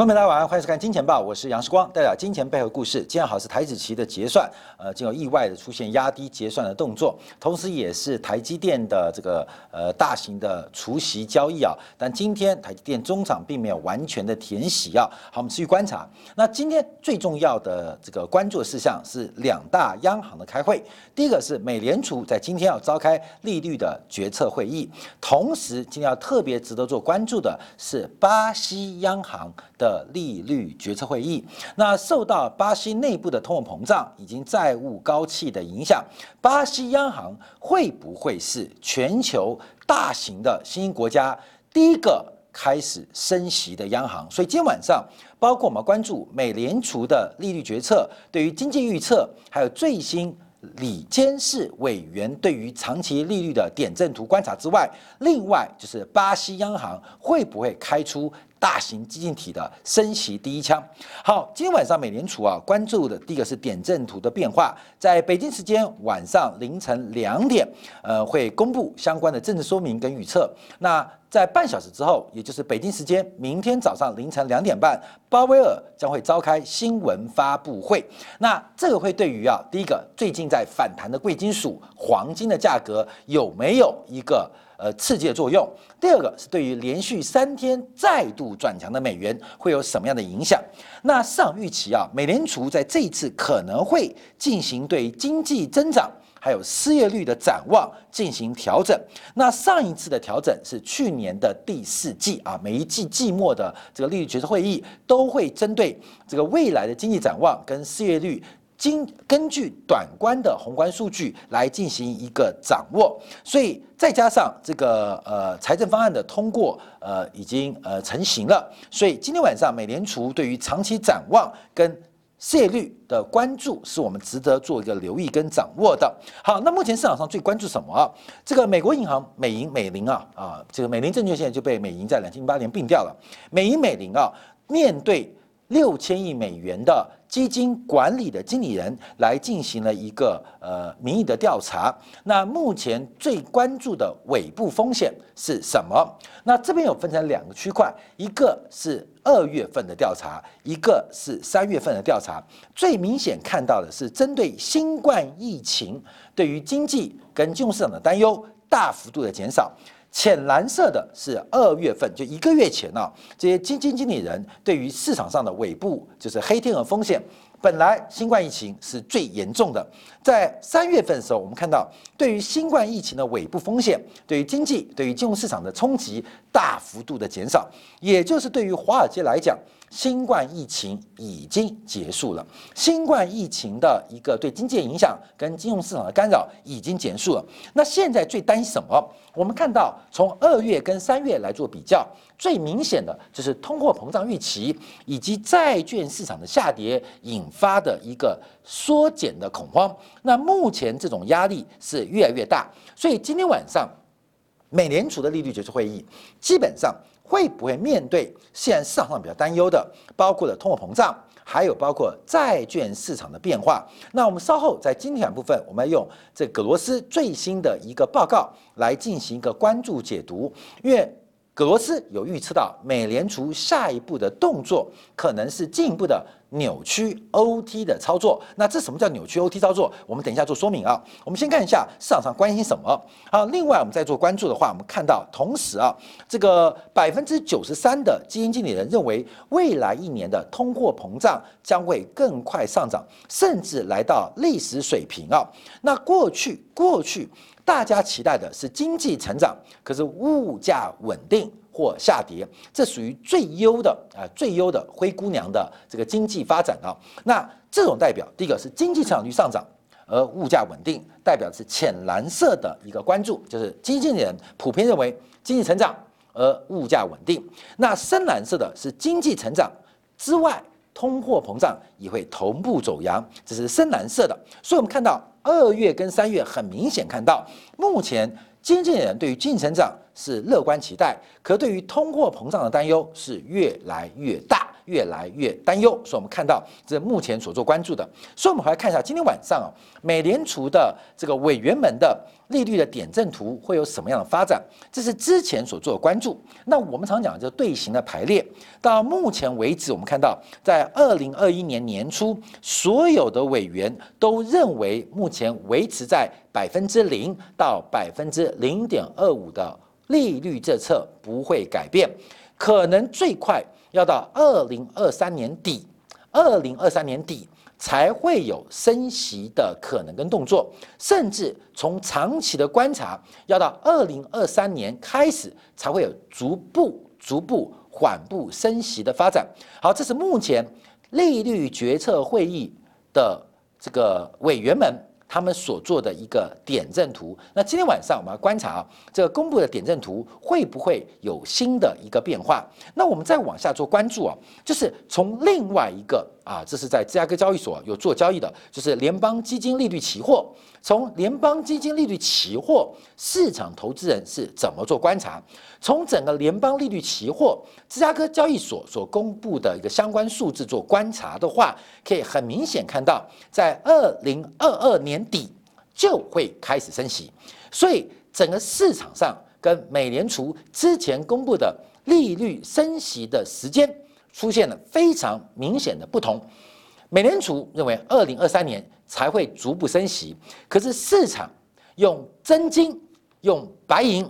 观众朋友大家晚上欢迎收看《金钱报》，我是杨世光，带来金钱背后故事。今天好是台子期的结算，呃，经有意外的出现压低结算的动作，同时也是台积电的这个呃大型的除息交易啊。但今天台积电中场并没有完全的填息啊。好，我们持续观察。那今天最重要的这个关注事项是两大央行的开会，第一个是美联储在今天要召开利率的决策会议，同时今天要特别值得做关注的是巴西央行。的利率决策会议，那受到巴西内部的通货膨胀以及债务高企的影响，巴西央行会不会是全球大型的新兴国家第一个开始升息的央行？所以今天晚上，包括我们关注美联储的利率决策，对于经济预测，还有最新里监事委员对于长期利率的点阵图观察之外，另外就是巴西央行会不会开出？大型基金体的升息第一枪。好，今天晚上美联储啊关注的第一个是点阵图的变化，在北京时间晚上凌晨两点，呃，会公布相关的政治说明跟预测。那在半小时之后，也就是北京时间明天早上凌晨两点半，鲍威尔将会召开新闻发布会。那这个会对于啊，第一个最近在反弹的贵金属黄金的价格有没有一个？呃，刺激的作用。第二个是对于连续三天再度转强的美元会有什么样的影响？那市场预期啊，美联储在这一次可能会进行对经济增长还有失业率的展望进行调整。那上一次的调整是去年的第四季啊，每一季季末的这个利率决策会议都会针对这个未来的经济展望跟失业率。经根据短观的宏观数据来进行一个掌握，所以再加上这个呃财政方案的通过，呃已经呃成型了，所以今天晚上美联储对于长期展望跟失业率的关注，是我们值得做一个留意跟掌握的。好，那目前市场上最关注什么啊？这个美国银行美银美林啊啊，这个美林证券现在就被美银在两千零八年并掉了。美银美林啊，面对六千亿美元的。基金管理的经理人来进行了一个呃民意的调查。那目前最关注的尾部风险是什么？那这边有分成两个区块，一个是二月份的调查，一个是三月份的调查。最明显看到的是针对新冠疫情对于经济跟金融市场的担忧大幅度的减少。浅蓝色的是二月份，就一个月前呢，这些基金经理人对于市场上的尾部就是黑天鹅风险，本来新冠疫情是最严重的，在三月份的时候，我们看到对于新冠疫情的尾部风险，对于经济、对于金融市场的冲击大幅度的减少，也就是对于华尔街来讲。新冠疫情已经结束了，新冠疫情的一个对经济影响跟金融市场的干扰已经结束了。那现在最担心什么？我们看到从二月跟三月来做比较，最明显的就是通货膨胀预期以及债券市场的下跌引发的一个缩减的恐慌。那目前这种压力是越来越大，所以今天晚上美联储的利率决策会议基本上。会不会面对现在市场上比较担忧的，包括了通货膨胀，还有包括债券市场的变化？那我们稍后在今天部分，我们用这葛罗斯最新的一个报告来进行一个关注解读，因为。格罗斯有预测到，美联储下一步的动作可能是进一步的扭曲 OT 的操作。那这什么叫扭曲 OT 操作？我们等一下做说明啊。我们先看一下市场上关心什么好。另外，我们在做关注的话，我们看到同时啊，这个百分之九十三的基金经理人认为，未来一年的通货膨胀将会更快上涨，甚至来到历史水平啊。那过去过去。大家期待的是经济成长，可是物价稳定或下跌，这属于最优的啊，最优的灰姑娘的这个经济发展啊。那这种代表，第一个是经济成长率上涨，而物价稳定，代表是浅蓝色的一个关注，就是基金人普遍认为经济成长而物价稳定。那深蓝色的是经济成长之外，通货膨胀也会同步走扬，这是深蓝色的。所以我们看到。二月跟三月很明显看到，目前经纪人对于经济成长是乐观期待，可对于通货膨胀的担忧是越来越大。越来越担忧。所以，我们看到这目前所做关注的。所以，我们回来看一下今天晚上啊，美联储的这个委员们的利率的点阵图会有什么样的发展？这是之前所做的关注。那我们常讲这队形的排列，到目前为止，我们看到在二零二一年年初，所有的委员都认为目前维持在百分之零到百分之零点二五的利率政策不会改变，可能最快要到二零二三年底，二零二三年底才会有升息的可能跟动作，甚至从长期的观察，要到二零二三年开始才会有逐步、逐步缓步升息的发展。好，这是目前利率决策会议的这个委员们。他们所做的一个点阵图，那今天晚上我们要观察啊，这个公布的点阵图会不会有新的一个变化？那我们再往下做关注啊，就是从另外一个啊，这是在芝加哥交易所有做交易的，就是联邦基金利率期货。从联邦基金利率期货市场投资人是怎么做观察？从整个联邦利率期货芝加哥交易所所公布的一个相关数字做观察的话，可以很明显看到，在二零二二年底就会开始升息，所以整个市场上跟美联储之前公布的利率升息的时间出现了非常明显的不同。美联储认为二零二三年。才会逐步升息，可是市场用真金、用白银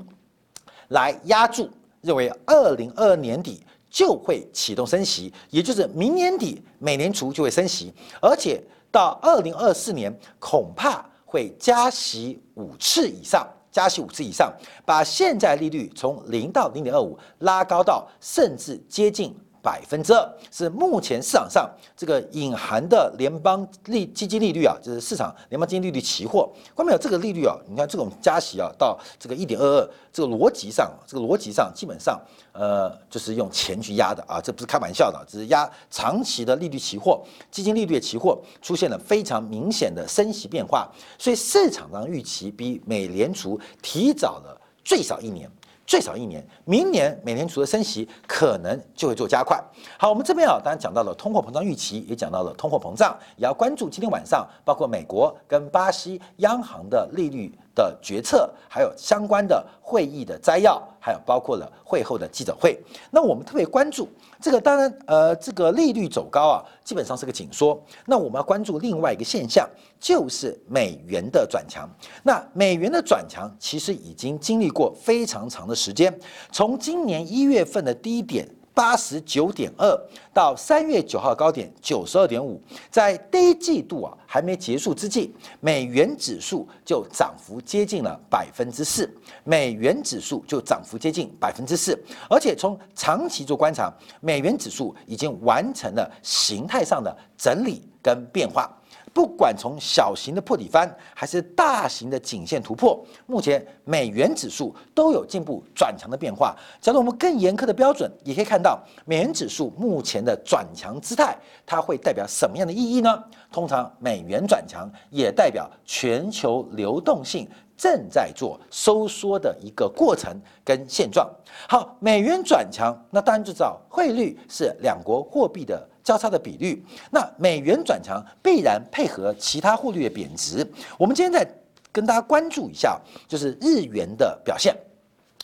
来压住，认为二零二二年底就会启动升息，也就是明年底美联储就会升息，而且到二零二四年恐怕会加息五次以上，加息五次以上，把现在利率从零到零点二五拉高到甚至接近。百分之二是目前市场上这个隐含的联邦利基金利率啊，就是市场联邦基金利率期货，关没有这个利率啊？你看这种加息啊，到这个一点二二，这个逻辑上，这个逻辑上基本上呃就是用钱去压的啊，这不是开玩笑的，只是压长期的利率期货，基金利率的期货出现了非常明显的升息变化，所以市场上预期比美联储提早了最少一年。最少一年，明年美联储的升息可能就会做加快。好，我们这边啊，当然讲到了通货膨胀预期，也讲到了通货膨胀，也要关注今天晚上包括美国跟巴西央行的利率。的决策，还有相关的会议的摘要，还有包括了会后的记者会。那我们特别关注这个，当然，呃，这个利率走高啊，基本上是个紧缩。那我们要关注另外一个现象，就是美元的转强。那美元的转强其实已经经历过非常长的时间，从今年一月份的低点。八十九点二到三月九号高点九十二点五，在第一季度啊还没结束之际，美元指数就涨幅接近了百分之四，美元指数就涨幅接近百分之四，而且从长期做观察，美元指数已经完成了形态上的整理跟变化。不管从小型的破底翻，还是大型的颈线突破，目前美元指数都有进步转强的变化。假如我们更严苛的标准，也可以看到美元指数目前的转强姿态，它会代表什么样的意义呢？通常美元转强也代表全球流动性正在做收缩的一个过程跟现状。好，美元转强，那当然就知道汇率是两国货币的。交叉的比率，那美元转强必然配合其他汇率的贬值。我们今天再跟大家关注一下，就是日元的表现。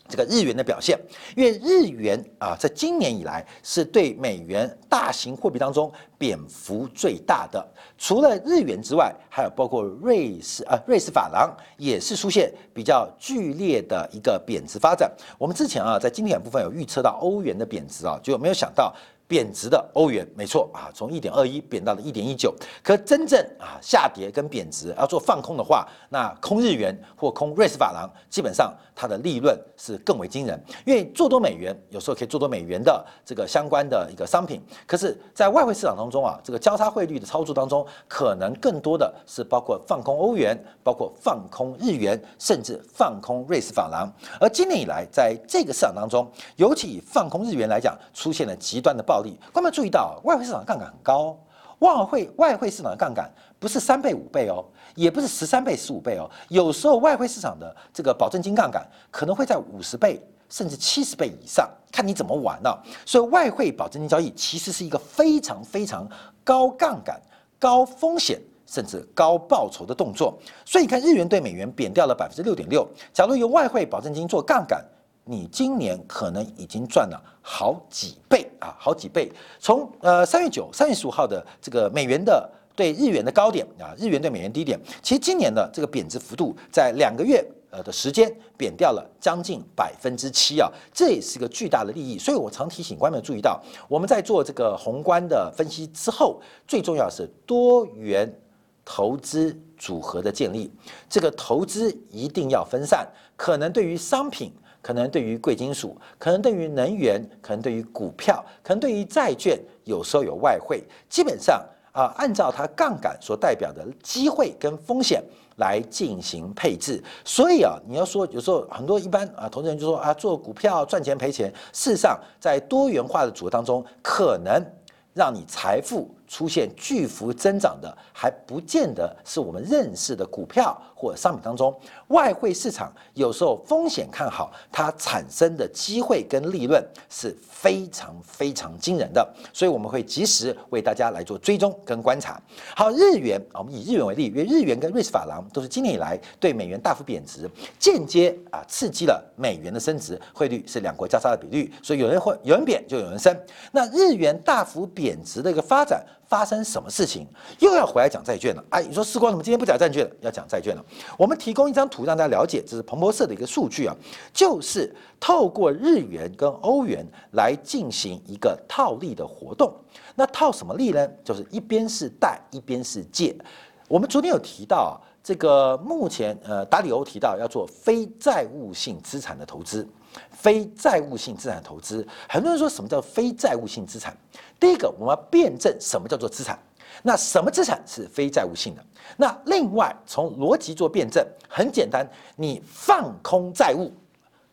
这个日元的表现，因为日元啊，在今年以来是对美元大型货币当中贬幅最大的。除了日元之外，还有包括瑞士啊，瑞士法郎也是出现比较剧烈的一个贬值发展。我们之前啊，在经典部分有预测到欧元的贬值啊，就没有想到。贬值的欧元，没错啊，从一点二一贬到了一点一九。可真正啊下跌跟贬值要做放空的话，那空日元或空瑞士法郎，基本上它的利润是更为惊人。因为做多美元有时候可以做多美元的这个相关的一个商品，可是，在外汇市场当中啊，这个交叉汇率的操作当中，可能更多的是包括放空欧元，包括放空日元，甚至放空瑞士法郎。而今年以来，在这个市场当中，尤其以放空日元来讲，出现了极端的暴。暴利，观众注意到，外汇市场杠杆很高，外汇外汇市场的杠杆不是三倍五倍哦，也不是十三倍十五倍哦，有时候外汇市场的这个保证金杠杆可能会在五十倍甚至七十倍以上，看你怎么玩了。所以外汇保证金交易其实是一个非常非常高杠杆、高风险甚至高报酬的动作。所以你看，日元对美元贬掉了百分之六点六。假如由外汇保证金做杠杆，你今年可能已经赚了好几倍啊，好几倍。从呃三月九、三月十五号的这个美元的对日元的高点啊，日元对美元低点，其实今年的这个贬值幅度在两个月。呃的时间贬掉了将近百分之七啊，这也是个巨大的利益。所以我常提醒观众注意到，我们在做这个宏观的分析之后，最重要是多元投资组合的建立。这个投资一定要分散，可能对于商品，可能对于贵金属，可能对于能源，可能对于股票，可能对于债券，有时候有外汇。基本上啊，按照它杠杆所代表的机会跟风险。来进行配置，所以啊，你要说有时候很多一般啊，投资人就说啊，做股票赚钱赔钱。事实上，在多元化的组合当中，可能让你财富。出现巨幅增长的，还不见得是我们认识的股票或商品当中。外汇市场有时候风险看好，它产生的机会跟利润是非常非常惊人的，所以我们会及时为大家来做追踪跟观察。好，日元啊，我们以日元为例，因为日元跟瑞士法郎都是今年以来对美元大幅贬值，间接啊刺激了美元的升值，汇率是两国交叉的比率，所以有人会有人贬就有人升。那日元大幅贬值的一个发展。发生什么事情又要回来讲债券了？哎，你说时光怎么今天不讲债券了？要讲债券了。我们提供一张图让大家了解，这是彭博社的一个数据啊，就是透过日元跟欧元来进行一个套利的活动。那套什么利呢？就是一边是贷，一边是借。我们昨天有提到啊，这个目前呃达里欧提到要做非债务性资产的投资。非债务性资产投资，很多人说什么叫非债务性资产？第一个，我们要辩证什么叫做资产？那什么资产是非债务性的？那另外从逻辑做辩证，很简单，你放空债务，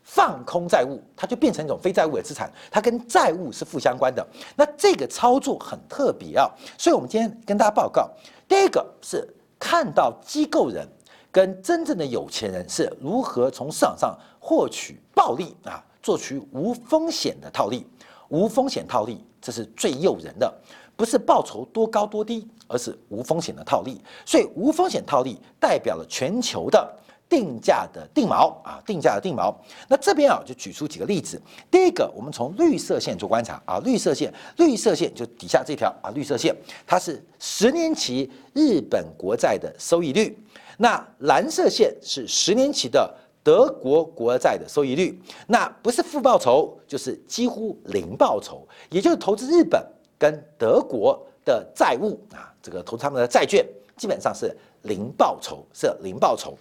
放空债务，它就变成一种非债务的资产，它跟债务是负相关的。那这个操作很特别啊，所以我们今天跟大家报告，第一个是看到机构人。跟真正的有钱人是如何从市场上获取暴利啊，做出无风险的套利，无风险套利，这是最诱人的，不是报酬多高多低，而是无风险的套利。所以无风险套利代表了全球的定价的定锚啊，定价的定锚。那这边啊就举出几个例子，第一个，我们从绿色线做观察啊，绿色线，绿色线就底下这条啊，绿色线，它是十年期日本国债的收益率。那蓝色线是十年期的德国国债的收益率，那不是负报酬，就是几乎零报酬，也就是投资日本跟德国的债务啊，这个投资他们的债券基本上是零报酬，是零报酬。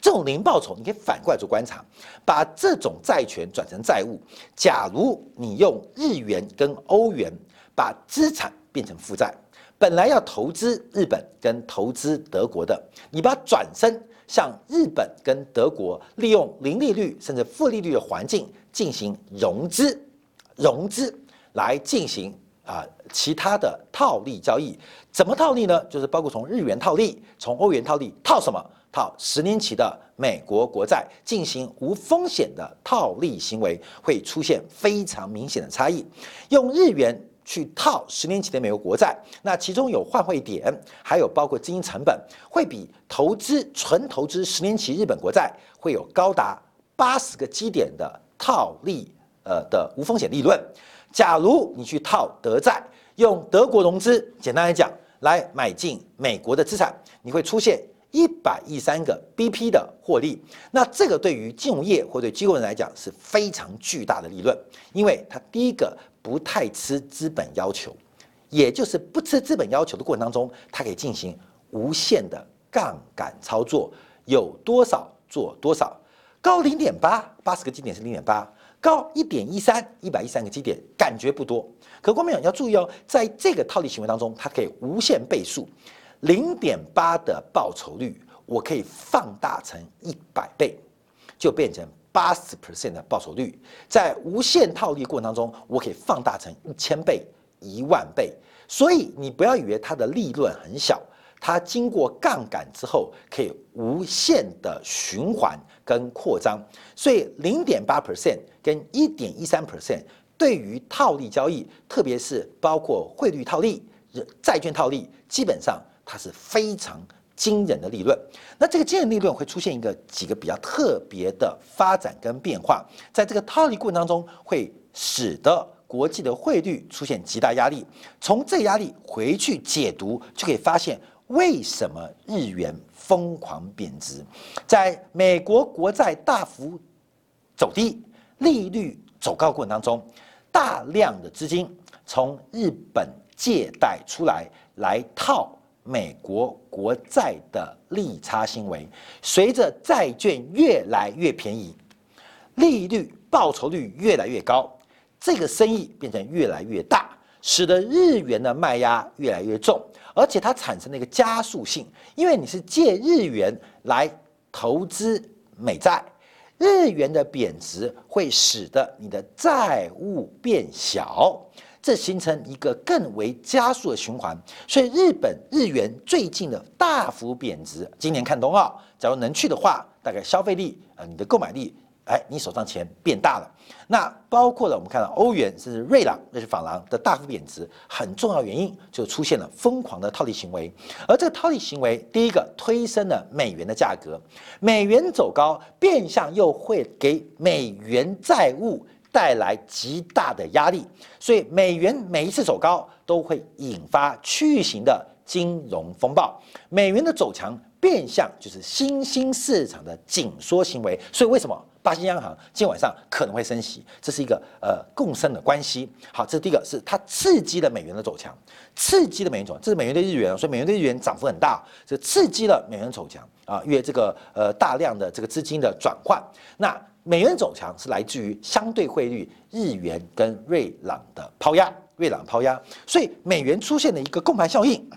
这种零报酬，你可以反过来做观察，把这种债权转成债务。假如你用日元跟欧元把资产变成负债。本来要投资日本跟投资德国的，你把它转身向日本跟德国，利用零利率甚至负利率的环境进行融资，融资来进行啊其他的套利交易。怎么套利呢？就是包括从日元套利，从欧元套利，套什么？套十年期的美国国债，进行无风险的套利行为，会出现非常明显的差异。用日元。去套十年期的美国国债，那其中有换汇点，还有包括资金成本，会比投资纯投资十年期日本国债会有高达八十个基点的套利，呃的无风险利润。假如你去套德债，用德国融资，简单来讲，来买进美国的资产，你会出现一百亿三个 BP 的获利。那这个对于金融业或对机构人来讲是非常巨大的利润，因为它第一个。不太吃资本要求，也就是不吃资本要求的过程当中，它可以进行无限的杠杆操作，有多少做多少。高零点八，八十个基点是零点八，高一点一三，一百一三个基点，感觉不多。可观众朋友要注意哦，在这个套利行为当中，它可以无限倍数，零点八的报酬率，我可以放大成一百倍，就变成。八十 percent 的报酬率，在无限套利过程当中，我可以放大成一千倍、一万倍。所以你不要以为它的利润很小，它经过杠杆之后，可以无限的循环跟扩张，所以零点八 percent 跟一点一三 percent 对于套利交易，特别是包括汇率套利、债券套利，基本上它是非常惊人的利润。那这个惊人利润会出现一个几个比较特别的发展跟变化，在这个套利过程当中，会使得国际的汇率出现极大压力。从这个压力回去解读，就可以发现为什么日元疯狂贬值，在美国国债大幅走低、利率走高过程当中。大量的资金从日本借贷出来，来套美国国债的利差行为。随着债券越来越便宜，利率报酬率越来越高，这个生意变成越来越大，使得日元的卖压越来越重，而且它产生了一个加速性，因为你是借日元来投资美债。日元的贬值会使得你的债务变小，这形成一个更为加速的循环。所以日本日元最近的大幅贬值，今年看冬奥，假如能去的话，大概消费力啊，你的购买力。哎，你手上钱变大了，那包括了我们看到欧元甚至瑞郎、瑞士法郎的大幅贬值，很重要原因就出现了疯狂的套利行为，而这个套利行为，第一个推升了美元的价格，美元走高，变相又会给美元债务带来极大的压力，所以美元每一次走高都会引发区域型的金融风暴，美元的走强变相就是新兴市场的紧缩行为，所以为什么？巴西央行今天晚上可能会升息，这是一个呃共生的关系。好，这是第一个，是它刺激了美元的走强，刺激了美元走强。这是美元对日元，所以美元对日元涨幅很大，这刺激了美元走强啊，因为这个呃大量的这个资金的转换。那美元走强是来自于相对汇率日元跟瑞郎的抛压，瑞郎抛压，所以美元出现了一个供盘效应。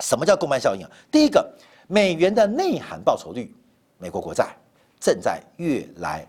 什么叫供盘效应啊？第一个，美元的内涵报酬率，美国国债。正在越来，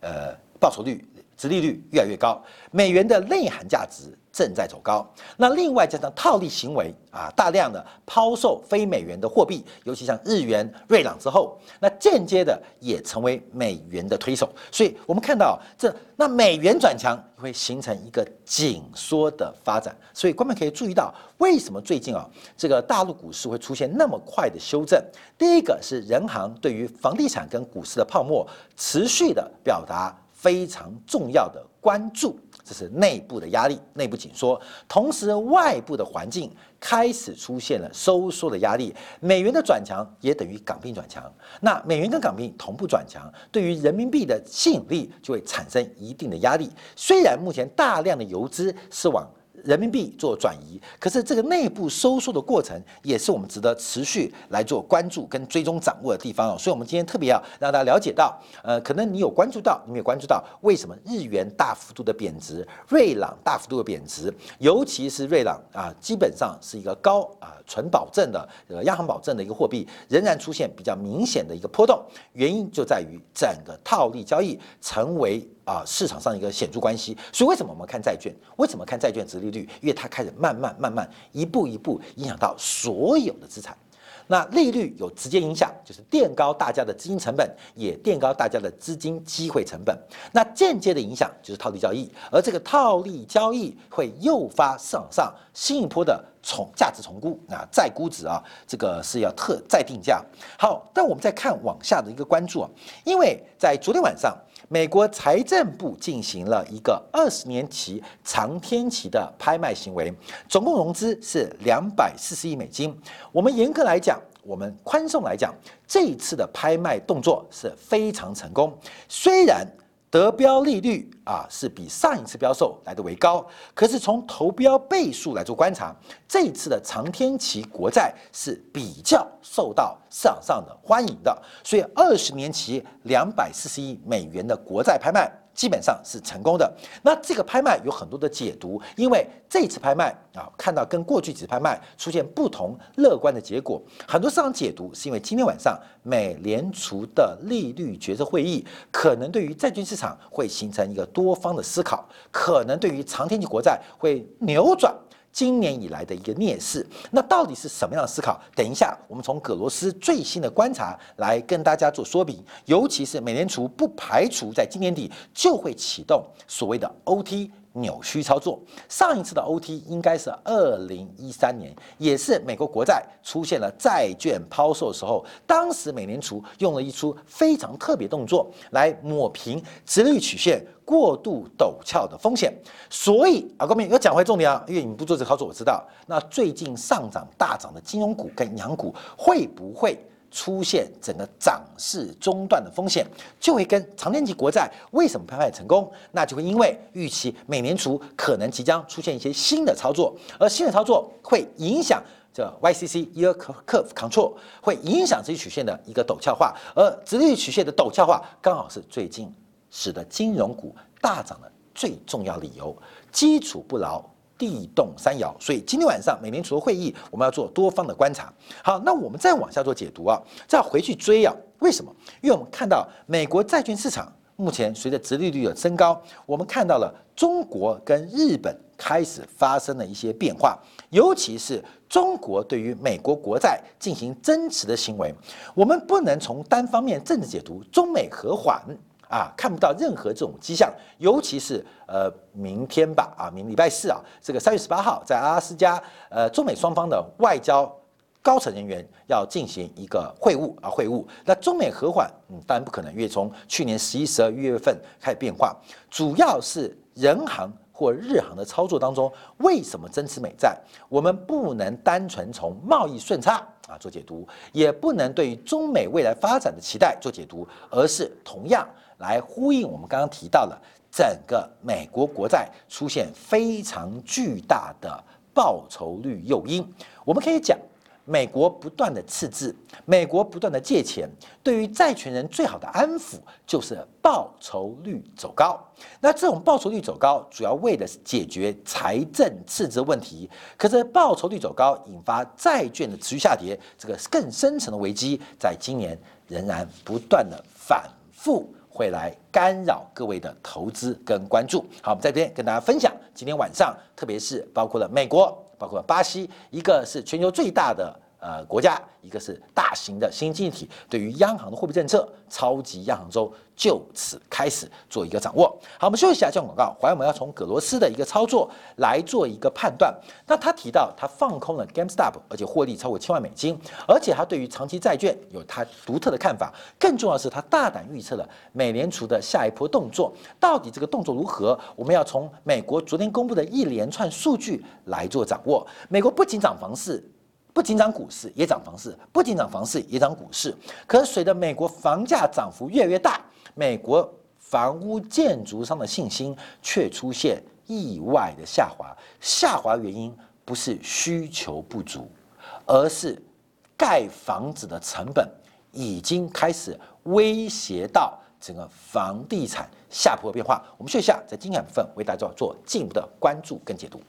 呃，报酬率、殖利率越来越高，美元的内涵价值正在走高。那另外加上套利行为啊，大量的抛售非美元的货币，尤其像日元、瑞郎之后，那间接的也成为美元的推手。所以我们看到这，那美元转强会形成一个紧缩的发展。所以观众可以注意到，为什么最近啊，这个大陆股市会出现那么快的修正？第一个是人行对于房地产跟股市的泡沫持续的表达非常重要的关注，这是内部的压力、内部紧缩，同时外部的环境开始出现了收缩的压力。美元的转强也等于港币转强，那美元跟港币同步转强，对于人民币的吸引力就会产生一定的压力。虽然目前大量的游资是往人民币做转移，可是这个内部收缩的过程也是我们值得持续来做关注跟追踪掌握的地方哦。所以，我们今天特别要让大家了解到，呃，可能你有关注到，你没有关注到为什么日元大幅度的贬值，瑞郎大幅度的贬值，尤其是瑞郎啊，基本上是一个高啊纯保证的呃央行保证的一个货币，仍然出现比较明显的一个波动，原因就在于整个套利交易成为。啊，市场上一个显著关系，所以为什么我们看债券？为什么看债券值利率？因为它开始慢慢、慢慢、一步一步影响到所有的资产。那利率有直接影响，就是垫高大家的资金成本，也垫高大家的资金机会成本。那间接的影响就是套利交易，而这个套利交易会诱发市场上新一波的重价值重估啊，再估值啊，这个是要特再定价。好，但我们再看往下的一个关注啊，因为在昨天晚上。美国财政部进行了一个二十年期长天期的拍卖行为，总共融资是两百四十亿美金。我们严格来讲，我们宽松来讲，这一次的拍卖动作是非常成功。虽然。得标利率啊是比上一次标售来的为高，可是从投标倍数来做观察，这一次的长天期国债是比较受到市场上的欢迎的，所以二十年期两百四十亿美元的国债拍卖。基本上是成功的。那这个拍卖有很多的解读，因为这次拍卖啊，看到跟过去几次拍卖出现不同乐观的结果。很多市场解读是因为今天晚上美联储的利率决策会议，可能对于债券市场会形成一个多方的思考，可能对于长天期国债会扭转今年以来的一个劣势。那到底是什么样的思考？等一下，我们从葛罗斯最新的观察来跟大家做说明。尤其是美联储不排除在今年底就会启动所谓的 OT。扭曲操作，上一次的 OT 应该是二零一三年，也是美国国债出现了债券抛售的时候，当时美联储用了一出非常特别动作来抹平直率曲线过度陡峭的风险。所以啊，各位要讲回重点啊，因为你不做这操作，我知道。那最近上涨大涨的金融股跟银行股会不会？出现整个涨势中断的风险，就会跟长天期国债为什么拍卖成功？那就会因为预期美联储可能即将出现一些新的操作，而新的操作会影响这 YCC Yield Curve Control，会影响这些曲线的一个陡峭化，而直率曲线的陡峭化刚好是最近使得金融股大涨的最重要理由，基础不牢。地动山摇，所以今天晚上美联储的会议，我们要做多方的观察。好，那我们再往下做解读啊，再回去追啊，为什么？因为我们看到美国债券市场目前随着殖利率的升高，我们看到了中国跟日本开始发生了一些变化，尤其是中国对于美国国债进行增持的行为，我们不能从单方面政治解读中美和缓。啊，看不到任何这种迹象，尤其是呃，明天吧，啊，明礼拜四啊，这个三月十八号，在阿拉斯加，呃，中美双方的外交高层人员要进行一个会晤啊，会晤。那中美和缓，嗯，当然不可能，因为从去年十一、十二月份开始变化，主要是人行或日行的操作当中，为什么增持美债？我们不能单纯从贸易顺差啊做解读，也不能对于中美未来发展的期待做解读，而是同样。来呼应我们刚刚提到的整个美国国债出现非常巨大的报酬率诱因，我们可以讲，美国不断的赤字，美国不断的借钱，对于债权人最好的安抚就是报酬率走高。那这种报酬率走高，主要为的是解决财政赤字问题。可是报酬率走高，引发债券的持续下跌，这个更深层的危机，在今年仍然不断的反复。会来干扰各位的投资跟关注。好，我们在这边跟大家分享，今天晚上，特别是包括了美国，包括巴西，一个是全球最大的。呃，国家一个是大型的新经济体，对于央行的货币政策，超级央行周就此开始做一个掌握。好，我们休息一下，接广告。回来我们要从葛罗斯的一个操作来做一个判断。那他提到他放空了 GameStop，而且获利超过千万美金，而且他对于长期债券有他独特的看法。更重要的是，他大胆预测了美联储的下一波动作。到底这个动作如何？我们要从美国昨天公布的一连串数据来做掌握。美国不仅涨房市。不仅涨股市，也涨房市；不仅涨房市，也涨股市。可随着美国房价涨幅越来越大，美国房屋建筑商的信心却出现意外的下滑。下滑原因不是需求不足，而是盖房子的成本已经开始威胁到整个房地产下坡变化。我们休息一下，在精彩部分为大家做进一步的关注跟解读。